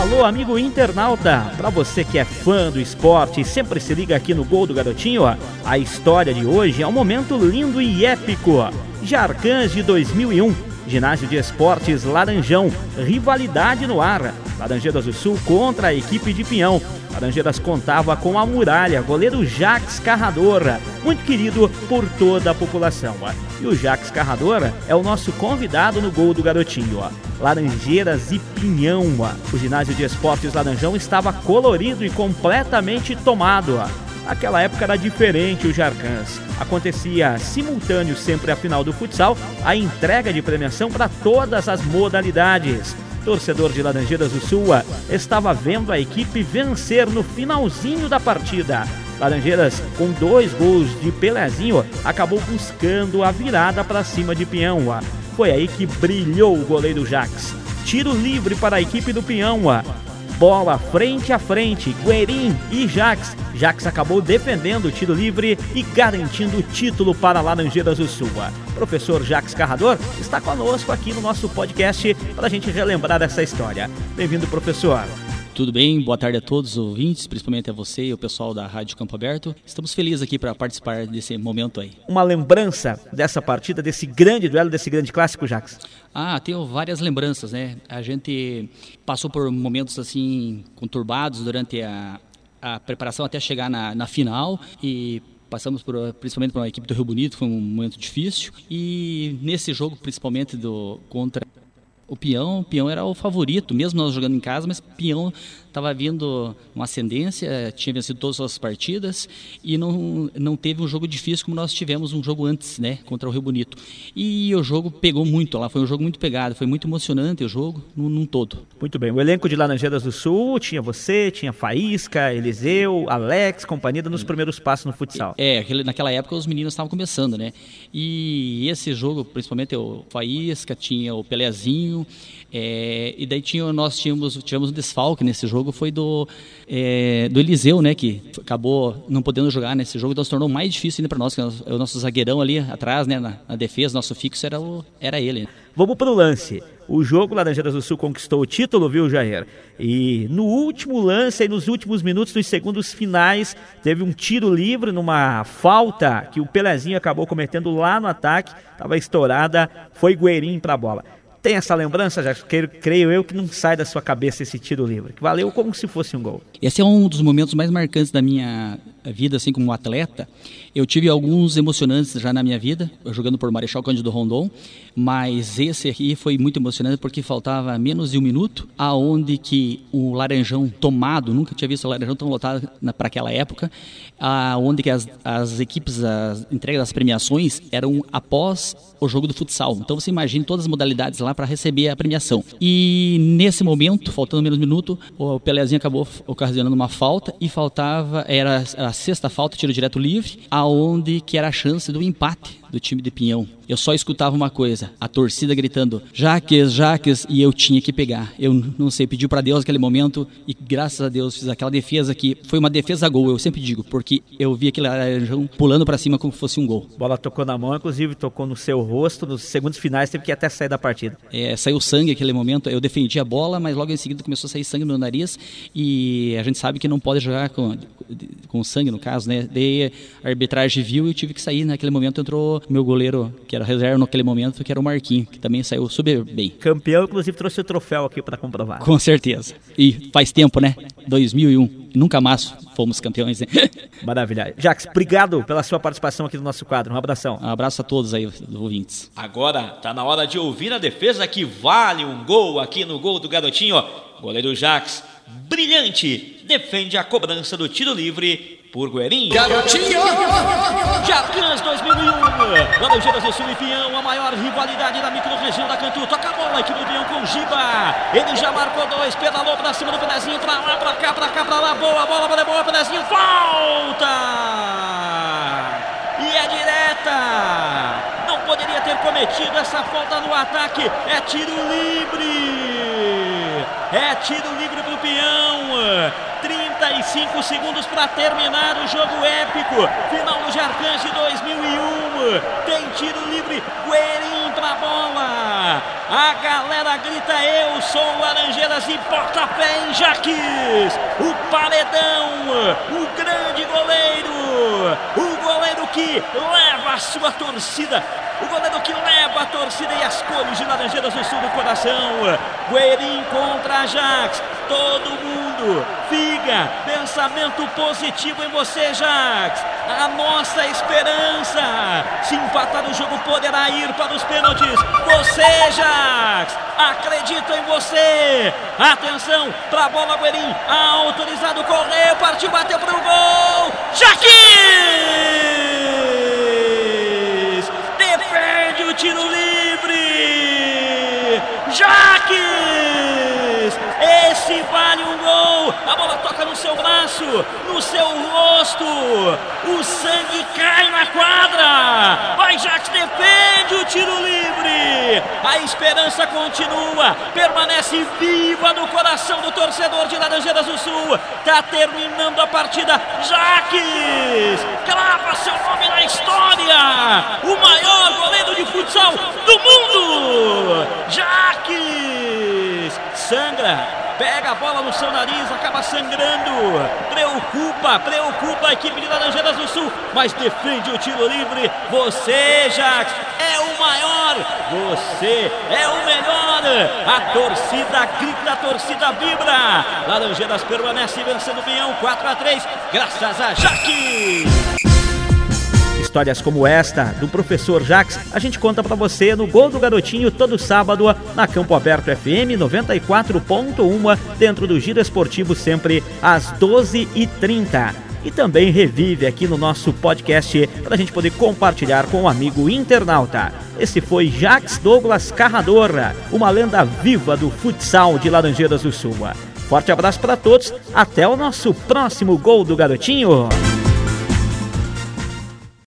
Alô, amigo internauta! Para você que é fã do esporte e sempre se liga aqui no Gol do Garotinho, a história de hoje é um momento lindo e épico. Jarcãs de 2001, Ginásio de Esportes Laranjão, rivalidade no ar. Laranjeiras do Sul contra a equipe de Pinhão. Laranjeiras contava com a muralha, goleiro Jax Carradora, muito querido por toda a população. E o Jax Carradora é o nosso convidado no gol do garotinho. Laranjeiras e Pinhão. O ginásio de esportes Laranjão estava colorido e completamente tomado. Naquela época era diferente o Jarcãs. Acontecia simultâneo sempre a final do futsal, a entrega de premiação para todas as modalidades torcedor de Laranjeiras do Sul, estava vendo a equipe vencer no finalzinho da partida. Laranjeiras, com dois gols de Pelezinho, acabou buscando a virada para cima de Pinhão. Foi aí que brilhou o goleiro Jax. Tiro livre para a equipe do Pinhão. Bola frente a frente, Guerin e Jax. Jax acabou defendendo o tiro livre e garantindo o título para Laranjeiras do Sul. Professor Jax Carrador está conosco aqui no nosso podcast para a gente relembrar essa história. Bem-vindo, professor. Tudo bem? Boa tarde a todos os ouvintes, principalmente a você e o pessoal da Rádio Campo Aberto. Estamos felizes aqui para participar desse momento aí. Uma lembrança dessa partida, desse grande duelo, desse grande clássico, Jax? Ah, tenho várias lembranças, né? A gente passou por momentos assim conturbados durante a, a preparação até chegar na, na final e passamos por, principalmente por uma equipe do Rio Bonito, foi um momento difícil e nesse jogo principalmente do contra o Peão, o Peão era o favorito, mesmo nós jogando em casa, mas Peão estava vindo uma ascendência, tinha vencido todas as partidas e não, não teve um jogo difícil como nós tivemos um jogo antes, né, contra o Rio Bonito. E o jogo pegou muito lá, foi um jogo muito pegado, foi muito emocionante o jogo, num, num todo. Muito bem, o elenco de Laranjeiras do Sul tinha você, tinha Faísca, Eliseu, Alex, companhia nos primeiros passos no futsal. É, naquela época os meninos estavam começando, né, e esse jogo, principalmente o Faísca, tinha o Pelezinho, é, e daí tinha, nós tínhamos, tivemos um desfalque nesse jogo, foi do, é, do Eliseu, né, que acabou não podendo jogar nesse jogo, então se tornou mais difícil ainda para nós, que o nosso zagueirão ali atrás, né, na, na defesa, nosso fixo era, o, era ele. Vamos para o lance. O jogo Laranjeiras do Sul conquistou o título, viu, Jair? E no último lance, nos últimos minutos, nos segundos finais, teve um tiro livre numa falta que o Pelezinho acabou cometendo lá no ataque, estava estourada, foi Gueirinho para a bola tem essa lembrança, já creio, creio eu que não sai da sua cabeça esse tiro livre, que valeu como se fosse um gol. Esse é um dos momentos mais marcantes da minha vida, assim como atleta. Eu tive alguns emocionantes já na minha vida, jogando por Marechal Cândido Rondon, mas esse aqui foi muito emocionante porque faltava menos de um minuto, aonde que o Laranjão tomado, nunca tinha visto o Laranjão tão lotado para aquela época, aonde que as, as equipes, as entregas das premiações eram após o jogo do futsal. Então você imagina todas as modalidades lá para receber a premiação. E nesse momento, faltando menos um minuto, o Pelezinho acabou ocasionando uma falta e faltava, era a sexta falta, tiro direto livre, aonde que era a chance do empate do time de Pinhão. Eu só escutava uma coisa, a torcida gritando, Jaques, Jaques, e eu tinha que pegar. Eu não sei, pediu para Deus naquele momento e graças a Deus fiz aquela defesa que foi uma defesa gol, eu sempre digo, porque eu vi aquele laranjão pulando para cima como se fosse um gol. Bola tocou na mão, inclusive tocou no seu rosto, nos segundos finais teve que até sair da partida. É, saiu sangue naquele momento, eu defendi a bola, mas logo em seguida começou a sair sangue no meu nariz e a gente sabe que não pode jogar com, com sangue no caso, né? Daí a arbitragem viu e eu tive que sair, naquele momento entrou meu goleiro, que era reserva naquele momento, que era o Marquinho, que também saiu super bem. Campeão, inclusive trouxe o troféu aqui para comprovar. Com certeza. E faz tempo, né? 2001. Nunca mais fomos campeões. Né? Maravilha. Jax, obrigado pela sua participação aqui no nosso quadro. Um abração. Um abraço a todos aí, ouvintes. Agora tá na hora de ouvir a defesa que vale um gol aqui no gol do garotinho. Goleiro Jax, brilhante, defende a cobrança do tiro livre por Guerin. Garotinho! Jacans 2001. Laranjeiras do Sul e Pião, a maior rivalidade da micro-região da Cantu. Toca a bola, equipe do Pião com Giba. Ele já marcou dois, pedalou pra cima do Penezinho, pra lá, pra cá, pra cá, pra lá. Boa, bola, bola, boa, Penezinho. Falta! E é direta. Não poderia ter cometido essa falta no ataque. É tiro livre. É tiro livre pro Pião. 35 segundos para terminar o jogo épico. Final do Jarcãs de 2001. Tem tiro livre. Guerin pra bola. A galera grita: Eu sou Laranjeiras e bota pé em Jaques. O paredão, o grande goleiro, o que leva a sua torcida o goleiro que leva a torcida e as cores de Laranjeiras do Sul do coração. Guerin contra Jax. Todo mundo fica. Pensamento positivo em você, Jax. A nossa esperança. Se empatar o jogo, poderá ir para os pênaltis. Você, Jax. Acredito em você. Atenção para a bola, Guerin. Autorizado, correu, partiu, bateu toca no seu braço, no seu rosto! O sangue cai na quadra! Vai Jaques, defende o tiro livre! A esperança continua, permanece viva no coração do torcedor de Laranjeiras do Sul. Tá terminando a partida. Jaques! Crava seu nome na história! O maior goleiro de futsal do mundo! Jaques! Sangra, pega a bola no seu nariz, acaba sangrando. Preocupa, preocupa a equipe de Laranjeiras do Sul, mas defende o tiro livre. Você, Jax, é o maior. Você é o melhor. A torcida grita, a torcida vibra. Laranjeiras permanece vencendo o Pinhão 4 a 3, graças a Jaque. Histórias como esta do professor Jax, a gente conta para você no Gol do Garotinho todo sábado na Campo Aberto FM 94.1, dentro do Giro Esportivo sempre às 12h30 e também revive aqui no nosso podcast para a gente poder compartilhar com o um amigo internauta. Esse foi Jax Douglas Carrador, uma lenda viva do futsal de Laranjeiras do Sul. Forte abraço para todos, até o nosso próximo Gol do Garotinho.